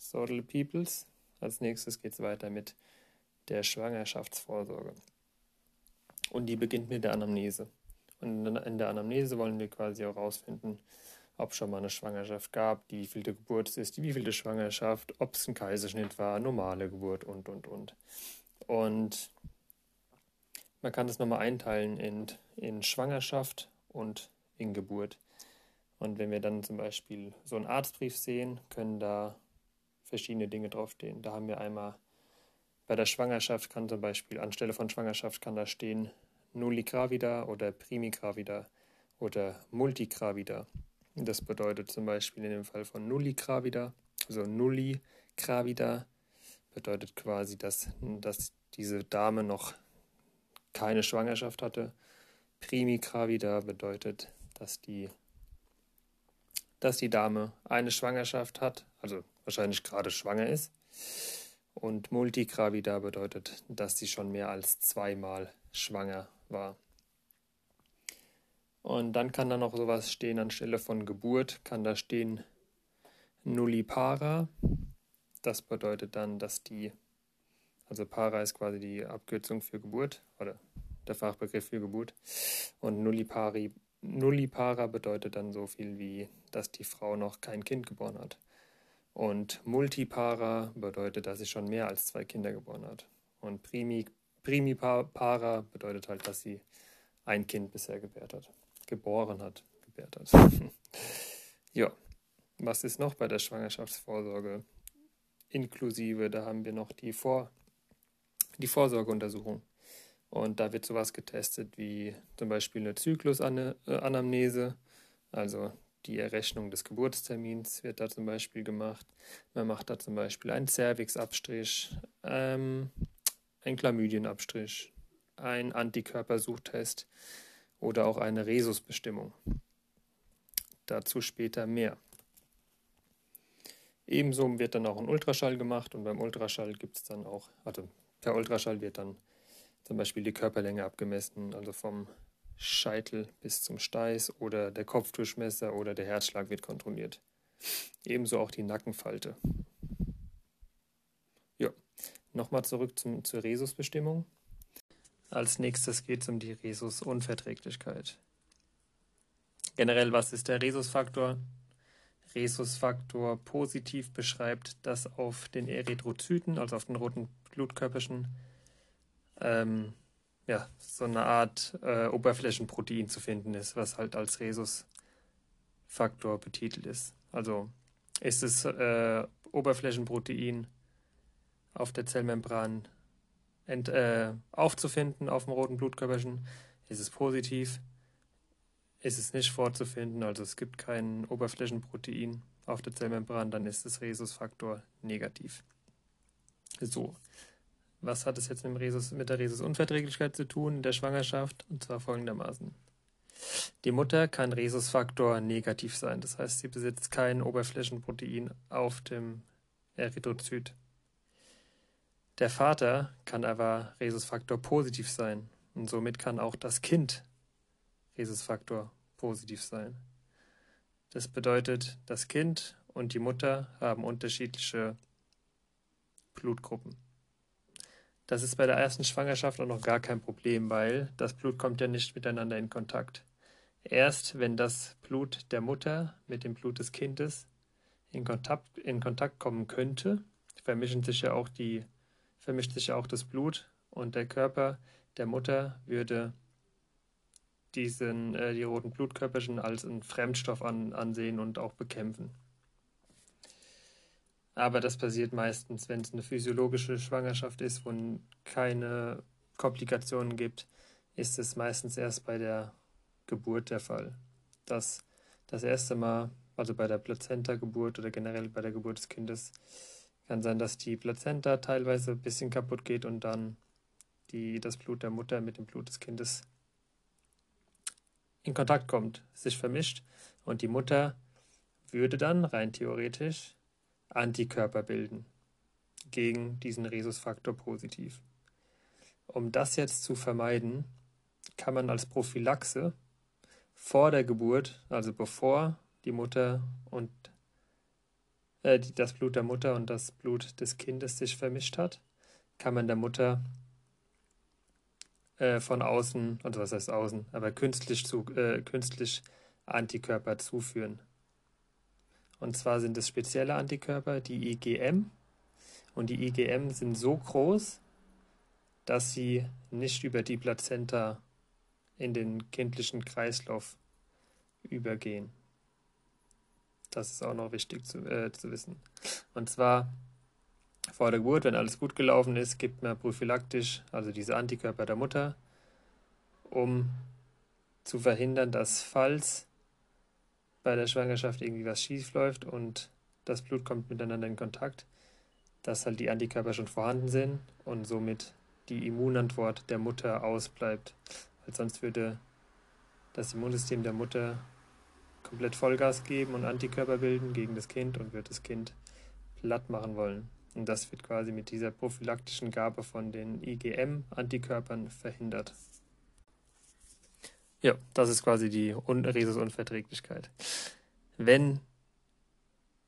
Sodal Peoples. Als nächstes geht es weiter mit der Schwangerschaftsvorsorge. Und die beginnt mit der Anamnese. Und in der Anamnese wollen wir quasi auch herausfinden, ob schon mal eine Schwangerschaft gab, die wievielte Geburt es ist, die wievielte Schwangerschaft, ob es ein Kaiserschnitt war, normale Geburt und, und, und. Und man kann das nochmal einteilen in, in Schwangerschaft und in Geburt. Und wenn wir dann zum Beispiel so einen Arztbrief sehen, können da verschiedene Dinge draufstehen. Da haben wir einmal bei der Schwangerschaft kann zum Beispiel anstelle von Schwangerschaft kann da stehen Nulli gravida oder Primi gravida oder Multi gravida. Das bedeutet zum Beispiel in dem Fall von Nulli gravida, also Nulli gravida bedeutet quasi, dass, dass diese Dame noch keine Schwangerschaft hatte. Primi gravida bedeutet, dass die, dass die Dame eine Schwangerschaft hat, also wahrscheinlich gerade schwanger ist. Und multigravida bedeutet, dass sie schon mehr als zweimal schwanger war. Und dann kann da noch sowas stehen anstelle von Geburt, kann da stehen nullipara. Das bedeutet dann, dass die, also para ist quasi die Abkürzung für Geburt oder der Fachbegriff für Geburt. Und nullipari, nullipara bedeutet dann so viel wie, dass die Frau noch kein Kind geboren hat. Und multipara bedeutet, dass sie schon mehr als zwei Kinder geboren hat. Und primi, primipara bedeutet halt, dass sie ein Kind bisher gebärt hat. Geboren hat, gebärt hat. ja, was ist noch bei der Schwangerschaftsvorsorge? Inklusive, da haben wir noch die, Vor die Vorsorgeuntersuchung. Und da wird sowas getestet wie zum Beispiel eine Zyklusanamnese, also die Errechnung des Geburtstermins wird da zum Beispiel gemacht. Man macht da zum Beispiel einen Cervixabstrich, ähm, einen Chlamydienabstrich, einen Antikörpersuchtest oder auch eine Rhesusbestimmung. Dazu später mehr. Ebenso wird dann auch ein Ultraschall gemacht und beim Ultraschall gibt es dann auch, also per Ultraschall wird dann zum Beispiel die Körperlänge abgemessen, also vom Scheitel bis zum Steiß oder der Kopfdurchmesser oder der Herzschlag wird kontrolliert. Ebenso auch die Nackenfalte. Ja, nochmal zurück zum, zur Rhesusbestimmung. Als nächstes geht es um die Rhesusunverträglichkeit. Generell, was ist der Rhesusfaktor? Rhesusfaktor positiv beschreibt, dass auf den Erythrozyten, also auf den roten Blutkörperchen, ähm, ja, so eine Art äh, Oberflächenprotein zu finden ist, was halt als Rhesusfaktor betitelt ist. Also ist es äh, Oberflächenprotein auf der Zellmembran ent, äh, aufzufinden auf dem roten Blutkörperchen, ist es positiv. Ist es nicht vorzufinden, also es gibt kein Oberflächenprotein auf der Zellmembran, dann ist das Rhesusfaktor negativ. So, was hat es jetzt mit, Rhesus, mit der Rhesusunverträglichkeit zu tun in der Schwangerschaft? Und zwar folgendermaßen. Die Mutter kann Rhesusfaktor negativ sein, das heißt, sie besitzt kein Oberflächenprotein auf dem Erythrozyt. Der Vater kann aber Rhesusfaktor positiv sein und somit kann auch das Kind Rhesusfaktor positiv sein. Das bedeutet, das Kind und die Mutter haben unterschiedliche Blutgruppen. Das ist bei der ersten Schwangerschaft auch noch gar kein Problem, weil das Blut kommt ja nicht miteinander in Kontakt. Erst wenn das Blut der Mutter mit dem Blut des Kindes in Kontakt, in Kontakt kommen könnte, vermischen sich ja auch die, vermischt sich ja auch das Blut und der Körper der Mutter würde diesen, äh, die roten Blutkörperchen als einen Fremdstoff an, ansehen und auch bekämpfen. Aber das passiert meistens, wenn es eine physiologische Schwangerschaft ist, wo keine Komplikationen gibt, ist es meistens erst bei der Geburt der Fall. Dass das erste Mal, also bei der Plazenta-Geburt oder generell bei der Geburt des Kindes, kann sein, dass die Plazenta teilweise ein bisschen kaputt geht und dann die, das Blut der Mutter mit dem Blut des Kindes in Kontakt kommt, sich vermischt und die Mutter würde dann rein theoretisch Antikörper bilden gegen diesen Rhesusfaktor positiv. Um das jetzt zu vermeiden, kann man als Prophylaxe vor der Geburt, also bevor die Mutter und äh, das Blut der Mutter und das Blut des Kindes sich vermischt hat, kann man der Mutter äh, von außen, also was heißt außen, aber künstlich, zu, äh, künstlich Antikörper zuführen. Und zwar sind es spezielle Antikörper, die IgM. Und die IgM sind so groß, dass sie nicht über die Plazenta in den kindlichen Kreislauf übergehen. Das ist auch noch wichtig zu, äh, zu wissen. Und zwar vor der Geburt, wenn alles gut gelaufen ist, gibt man prophylaktisch, also diese Antikörper der Mutter, um zu verhindern, dass falls bei der Schwangerschaft irgendwie was schief läuft und das Blut kommt miteinander in Kontakt, dass halt die Antikörper schon vorhanden sind und somit die Immunantwort der Mutter ausbleibt. Weil sonst würde das Immunsystem der Mutter komplett Vollgas geben und Antikörper bilden gegen das Kind und wird das Kind platt machen wollen. Und das wird quasi mit dieser prophylaktischen Gabe von den IgM-Antikörpern verhindert. Ja, das ist quasi die Rhesusunverträglichkeit. Wenn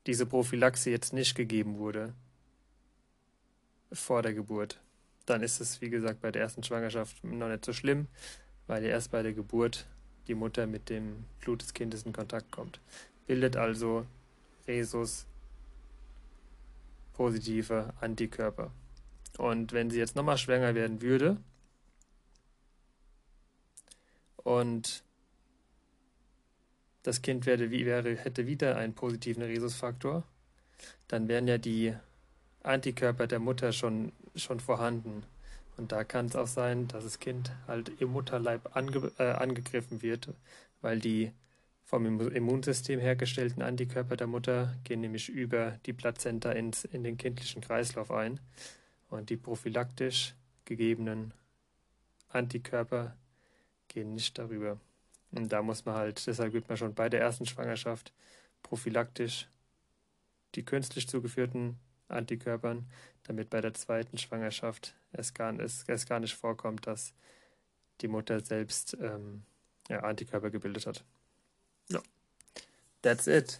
diese Prophylaxe jetzt nicht gegeben wurde vor der Geburt, dann ist es, wie gesagt, bei der ersten Schwangerschaft noch nicht so schlimm, weil ja erst bei der Geburt die Mutter mit dem Blut des Kindes in Kontakt kommt. Bildet also Rhesus positive Antikörper. Und wenn sie jetzt nochmal schwanger werden würde und das Kind wäre, wäre, hätte wieder einen positiven Rhesusfaktor, dann wären ja die Antikörper der Mutter schon, schon vorhanden. Und da kann es auch sein, dass das Kind halt im Mutterleib ange, äh, angegriffen wird, weil die vom Immunsystem hergestellten Antikörper der Mutter gehen nämlich über die Plazenta ins, in den kindlichen Kreislauf ein. Und die prophylaktisch gegebenen Antikörper gehen nicht darüber. Und da muss man halt, deshalb gibt man schon bei der ersten Schwangerschaft prophylaktisch die künstlich zugeführten Antikörpern, damit bei der zweiten Schwangerschaft es gar, es, es gar nicht vorkommt, dass die Mutter selbst ähm, ja, Antikörper gebildet hat. Ja. That's it.